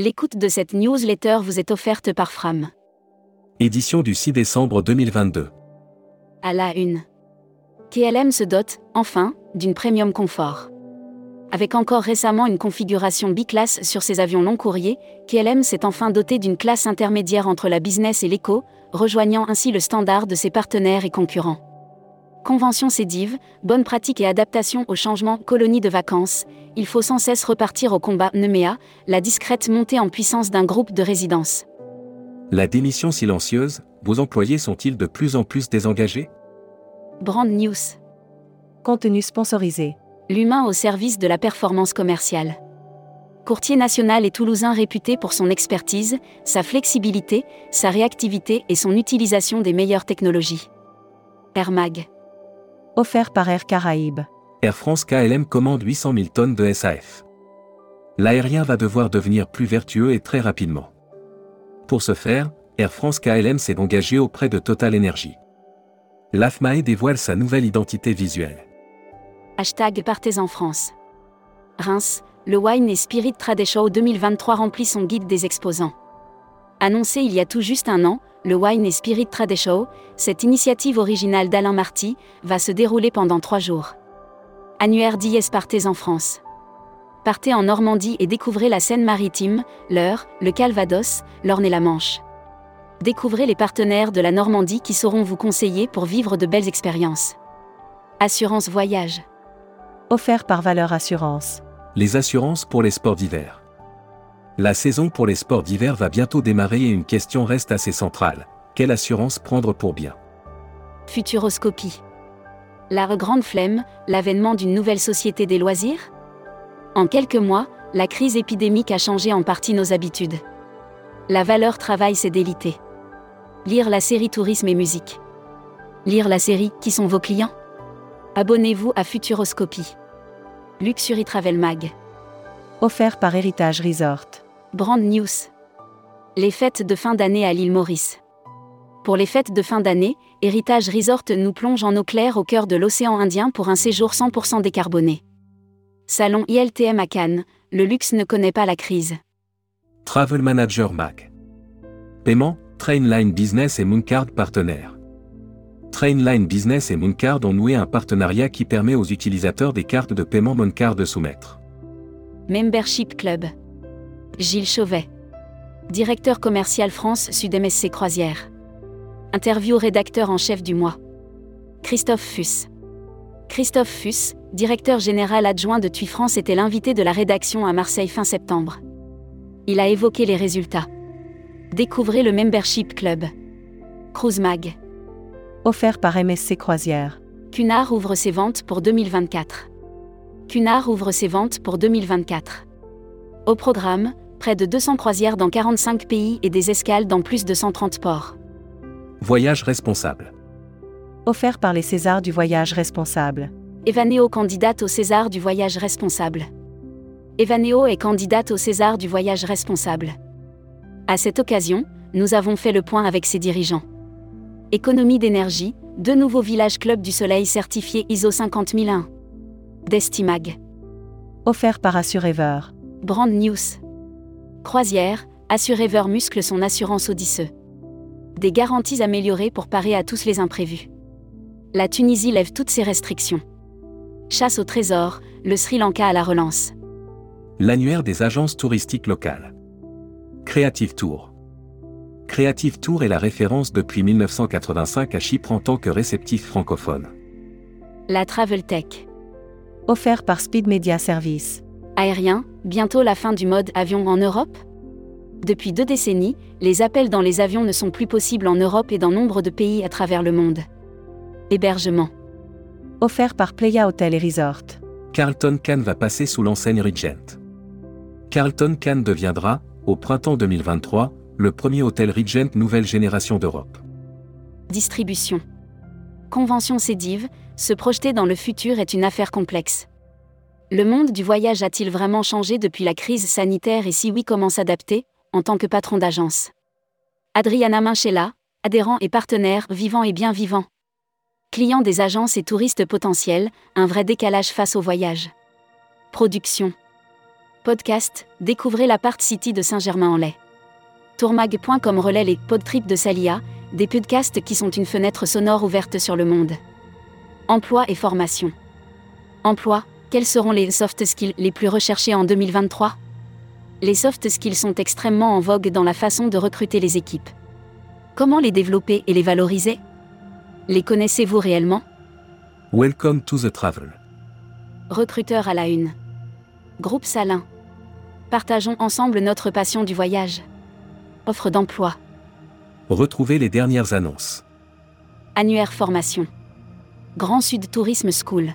L'écoute de cette newsletter vous est offerte par Fram. Édition du 6 décembre 2022. À la une. KLM se dote, enfin, d'une premium confort. Avec encore récemment une configuration biclasse sur ses avions long courriers, KLM s'est enfin doté d'une classe intermédiaire entre la business et l'éco, rejoignant ainsi le standard de ses partenaires et concurrents. Convention CEDIV, bonne pratique et adaptation au changement, colonie de vacances, il faut sans cesse repartir au combat Nemea, la discrète montée en puissance d'un groupe de résidence. La démission silencieuse, vos employés sont-ils de plus en plus désengagés? Brand News. Contenu sponsorisé. L'humain au service de la performance commerciale. Courtier national et toulousain réputé pour son expertise, sa flexibilité, sa réactivité et son utilisation des meilleures technologies. Air Mag. Offert par Air Caraïbes. Air France KLM commande 800 000 tonnes de SAF. L'aérien va devoir devenir plus vertueux et très rapidement. Pour ce faire, Air France KLM s'est engagé auprès de Total Energy. L'AFMAE dévoile sa nouvelle identité visuelle. Hashtag Partez en France. Reims, le Wine et Spirit Trade Show 2023 remplit son guide des exposants. Annoncé il y a tout juste un an, le Wine et Spirit Trade Show, cette initiative originale d'Alain Marty, va se dérouler pendant trois jours. Annuaire d'IS Partez en France. Partez en Normandie et découvrez la Seine-Maritime, l'Eure, le Calvados, l'Orne et la Manche. Découvrez les partenaires de la Normandie qui sauront vous conseiller pour vivre de belles expériences. Assurance Voyage. Offert par Valeur Assurance. Les assurances pour les sports d'hiver. La saison pour les sports d'hiver va bientôt démarrer et une question reste assez centrale. Quelle assurance prendre pour bien? Futuroscopie. La grande flemme, l'avènement d'une nouvelle société des loisirs? En quelques mois, la crise épidémique a changé en partie nos habitudes. La valeur travail s'est délitée. Lire la série Tourisme et musique. Lire la série Qui sont vos clients? Abonnez-vous à Futuroscopie. Luxury Travel Mag. Offert par Héritage Resort. Brand News. Les fêtes de fin d'année à l'île Maurice. Pour les fêtes de fin d'année, Héritage Resort nous plonge en eau claire au cœur de l'océan Indien pour un séjour 100% décarboné. Salon ILTM à Cannes, le luxe ne connaît pas la crise. Travel Manager Mag. Paiement, Trainline Business et Mooncard partenaires. Trainline Business et Mooncard ont noué un partenariat qui permet aux utilisateurs des cartes de paiement Mooncard de soumettre. Membership Club. Gilles Chauvet. Directeur commercial France Sud MSC Croisière. Interview rédacteur en chef du mois. Christophe Fuss. Christophe Fuss, directeur général adjoint de TUI France, était l'invité de la rédaction à Marseille fin septembre. Il a évoqué les résultats. Découvrez le Membership Club. Cruise Mag. Offert par MSC Croisière. Cunard ouvre ses ventes pour 2024. Cunard ouvre ses ventes pour 2024. Au programme, près de 200 croisières dans 45 pays et des escales dans plus de 130 ports. Voyage responsable. Offert par les Césars du voyage responsable. Evaneo candidate au César du voyage responsable. Evaneo est candidate au César du voyage responsable. À cette occasion, nous avons fait le point avec ses dirigeants. Économie d'énergie, deux nouveaux villages Club du Soleil certifiés ISO 50001. Destimag. Offert par Assurever. Brand News. Croisière, Assurever muscle son assurance Odysseux. Des garanties améliorées pour parer à tous les imprévus. La Tunisie lève toutes ses restrictions. Chasse au trésor, le Sri Lanka à la relance. L'annuaire des agences touristiques locales. Creative Tour. Creative Tour est la référence depuis 1985 à Chypre en tant que réceptif francophone. La Travel Tech. Offert par Speed Media Service. Aérien, bientôt la fin du mode avion en Europe? Depuis deux décennies, les appels dans les avions ne sont plus possibles en Europe et dans nombre de pays à travers le monde. Hébergement. Offert par Playa Hotel et Resort. Carlton Cannes va passer sous l'enseigne Regent. Carlton Cannes deviendra, au printemps 2023, le premier hôtel Regent nouvelle génération d'Europe. Distribution. Convention Cédive, se projeter dans le futur est une affaire complexe. Le monde du voyage a-t-il vraiment changé depuis la crise sanitaire et si oui comment s'adapter, en tant que patron d'agence? Adriana Minchella, adhérent et partenaire vivant et bien vivant. Client des agences et touristes potentiels, un vrai décalage face au voyage. Production. Podcast, découvrez la Part City de Saint-Germain-en-Laye. Tourmag.com relaie les podtrips de Salia, des podcasts qui sont une fenêtre sonore ouverte sur le monde. Emploi et formation. Emploi, quels seront les soft skills les plus recherchés en 2023 Les soft skills sont extrêmement en vogue dans la façon de recruter les équipes. Comment les développer et les valoriser? Les connaissez-vous réellement? Welcome to the travel. Recruteur à la une. Groupe Salin. Partageons ensemble notre passion du voyage. Offre d'emploi. Retrouvez les dernières annonces. Annuaire formation. Grand Sud Tourisme School.